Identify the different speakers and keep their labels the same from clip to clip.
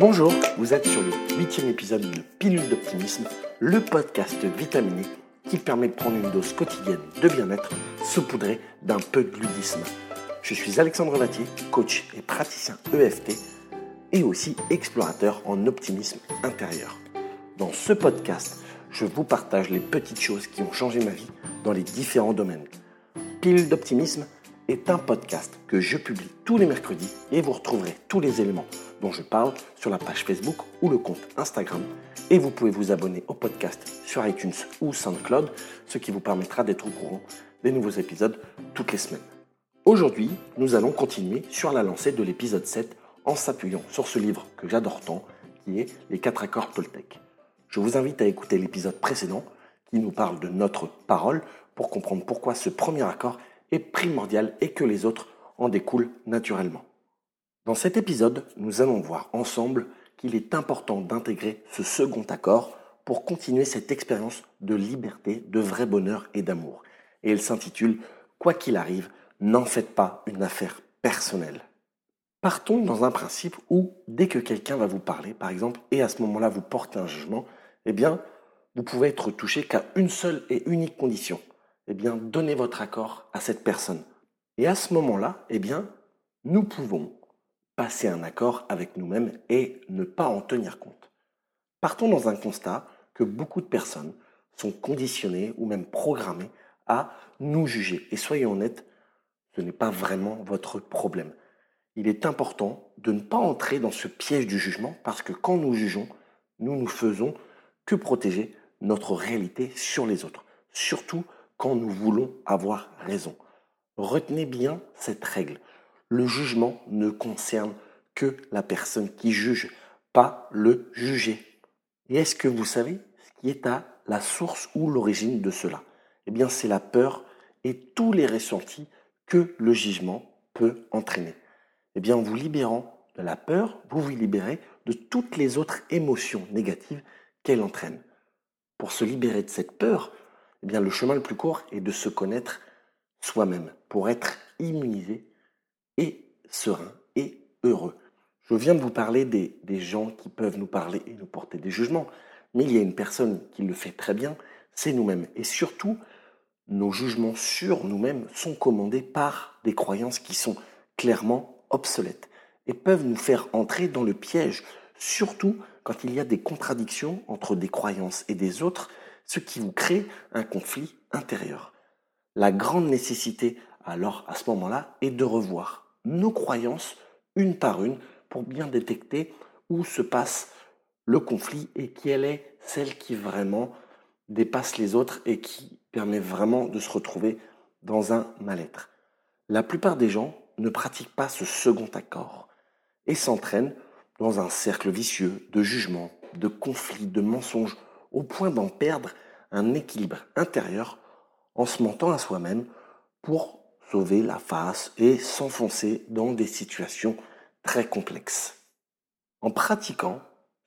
Speaker 1: Bonjour, vous êtes sur le huitième épisode de Pilule d'optimisme, le podcast vitaminé qui permet de prendre une dose quotidienne de bien-être saupoudrée d'un peu de ludisme. Je suis Alexandre Vatier, coach et praticien EFT et aussi explorateur en optimisme intérieur. Dans ce podcast, je vous partage les petites choses qui ont changé ma vie dans les différents domaines. Pilule d'optimisme est un podcast que je publie tous les mercredis et vous retrouverez tous les éléments dont je parle sur la page Facebook ou le compte Instagram. Et vous pouvez vous abonner au podcast sur iTunes ou SoundCloud, ce qui vous permettra d'être au courant des nouveaux épisodes toutes les semaines. Aujourd'hui, nous allons continuer sur la lancée de l'épisode 7 en s'appuyant sur ce livre que j'adore tant, qui est Les 4 accords Toltec. Je vous invite à écouter l'épisode précédent qui nous parle de notre parole pour comprendre pourquoi ce premier accord est primordial et que les autres en découlent naturellement. Dans cet épisode, nous allons voir ensemble qu'il est important d'intégrer ce second accord pour continuer cette expérience de liberté, de vrai bonheur et d'amour. Et il s'intitule Quoi qu'il arrive, n'en faites pas une affaire personnelle. Partons dans un principe où, dès que quelqu'un va vous parler, par exemple, et à ce moment-là vous portez un jugement, eh bien, vous pouvez être touché qu'à une seule et unique condition. Eh bien, donnez votre accord à cette personne. Et à ce moment-là, eh bien, nous pouvons passer un accord avec nous-mêmes et ne pas en tenir compte. Partons dans un constat que beaucoup de personnes sont conditionnées ou même programmées à nous juger. Et soyons honnêtes, ce n'est pas vraiment votre problème. Il est important de ne pas entrer dans ce piège du jugement parce que quand nous jugeons, nous nous faisons que protéger notre réalité sur les autres, surtout quand nous voulons avoir raison. Retenez bien cette règle. Le jugement ne concerne que la personne qui juge, pas le jugé. Et est-ce que vous savez ce qui est à la source ou l'origine de cela? Eh bien, c'est la peur et tous les ressentis que le jugement peut entraîner. Eh bien, en vous libérant de la peur, vous vous libérez de toutes les autres émotions négatives qu'elle entraîne. Pour se libérer de cette peur, eh bien, le chemin le plus court est de se connaître soi-même pour être immunisé et serein et heureux. Je viens de vous parler des, des, gens qui peuvent nous parler et nous porter des jugements, mais il y a une personne qui le fait très bien, c'est nous-mêmes. Et surtout, nos jugements sur nous-mêmes sont commandés par des croyances qui sont clairement obsolètes et peuvent nous faire entrer dans le piège, surtout quand il y a des contradictions entre des croyances et des autres, ce qui vous crée un conflit intérieur. La grande nécessité alors à ce moment-là est de revoir nos croyances une par une pour bien détecter où se passe le conflit et quelle est celle qui vraiment dépasse les autres et qui permet vraiment de se retrouver dans un mal-être. La plupart des gens ne pratiquent pas ce second accord et s'entraînent dans un cercle vicieux de jugement, de conflits, de mensonges, au point d'en perdre un équilibre intérieur en se mentant à soi-même pour sauver la face et s'enfoncer dans des situations très complexes. En pratiquant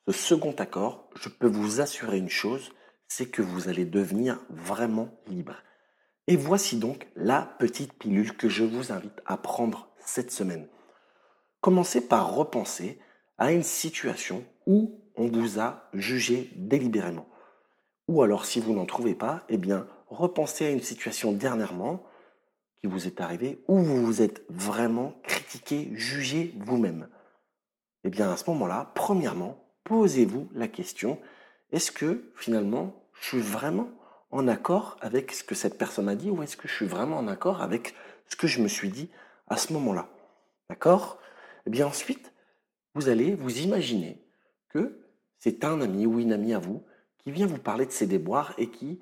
Speaker 1: ce second accord, je peux vous assurer une chose, c'est que vous allez devenir vraiment libre. Et voici donc la petite pilule que je vous invite à prendre cette semaine. Commencez par repenser à une situation où on vous a jugé délibérément. Ou alors si vous n'en trouvez pas, eh bien repensez à une situation dernièrement qui vous est arrivée où vous vous êtes vraiment critiqué, jugé vous-même. Eh bien à ce moment-là, premièrement, posez-vous la question, est-ce que finalement je suis vraiment en accord avec ce que cette personne a dit ou est-ce que je suis vraiment en accord avec ce que je me suis dit à ce moment-là? D'accord? Eh bien ensuite, vous allez vous imaginer que c'est un ami ou une amie à vous qui vient vous parler de ses déboires et qui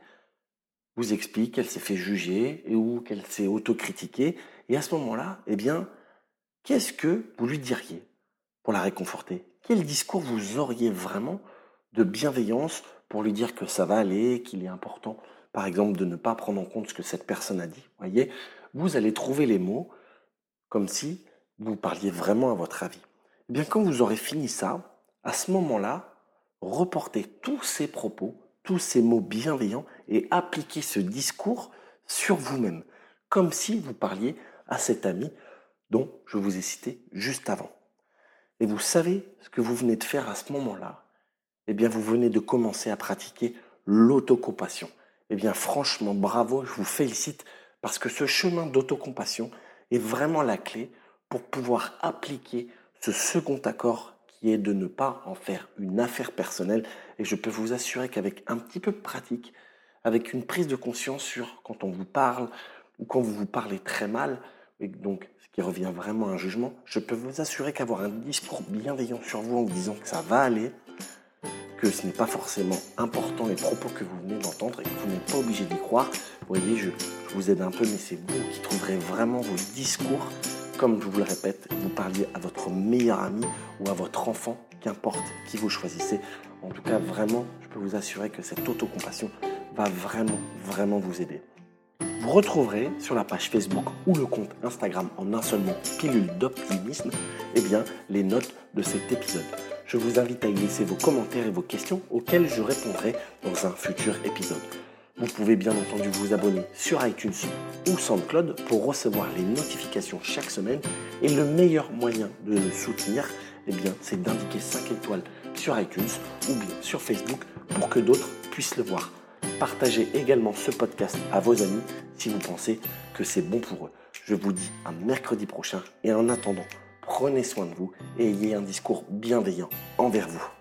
Speaker 1: vous explique qu'elle s'est fait juger et ou qu'elle s'est autocritiquée. Et à ce moment-là, eh bien, qu'est-ce que vous lui diriez pour la réconforter? Quel discours vous auriez vraiment de bienveillance pour lui dire que ça va aller, qu'il est important, par exemple, de ne pas prendre en compte ce que cette personne a dit? Voyez, vous allez trouver les mots comme si vous parliez vraiment à votre avis. Eh bien, quand vous aurez fini ça, à ce moment-là, reportez tous ces propos, tous ces mots bienveillants et appliquez ce discours sur vous-même, comme si vous parliez à cet ami dont je vous ai cité juste avant. Et vous savez ce que vous venez de faire à ce moment-là? Eh bien, vous venez de commencer à pratiquer l'autocompassion. Eh bien, franchement, bravo, je vous félicite parce que ce chemin d'autocompassion est vraiment la clé pour pouvoir appliquer ce second accord qui est de ne pas en faire une affaire personnelle. Et je peux vous assurer qu'avec un petit peu de pratique, avec une prise de conscience sur quand on vous parle ou quand vous vous parlez très mal, et donc ce qui revient vraiment à un jugement, je peux vous assurer qu'avoir un discours bienveillant sur vous en vous disant que ça va aller, que ce n'est pas forcément important les propos que vous venez d'entendre et que vous n'êtes pas obligé d'y croire. Vous voyez, je, je, vous aide un peu, mais c'est vous qui trouverez vraiment vos discours. Comme je vous le répète, vous parliez à votre meilleur ami ou à votre enfant, qu'importe qui vous choisissez. En tout cas, vraiment, je peux vous assurer que cette autocompassion va vraiment, vraiment vous aider. Vous retrouverez sur la page Facebook ou le compte Instagram en un seul mot, pilule d'optimisme, eh bien, les notes de cet épisode. Je vous invite à y laisser vos commentaires et vos questions auxquelles je répondrai dans un futur épisode. Vous pouvez bien entendu vous abonner sur iTunes ou SoundCloud pour recevoir les notifications chaque semaine. Et le meilleur moyen de le soutenir, eh bien, c'est d'indiquer 5 étoiles sur iTunes ou bien sur Facebook pour que d'autres puissent le voir. Partagez également ce podcast à vos amis si vous pensez que c'est bon pour eux. Je vous dis à mercredi prochain et en attendant, prenez soin de vous et ayez un discours bienveillant envers vous.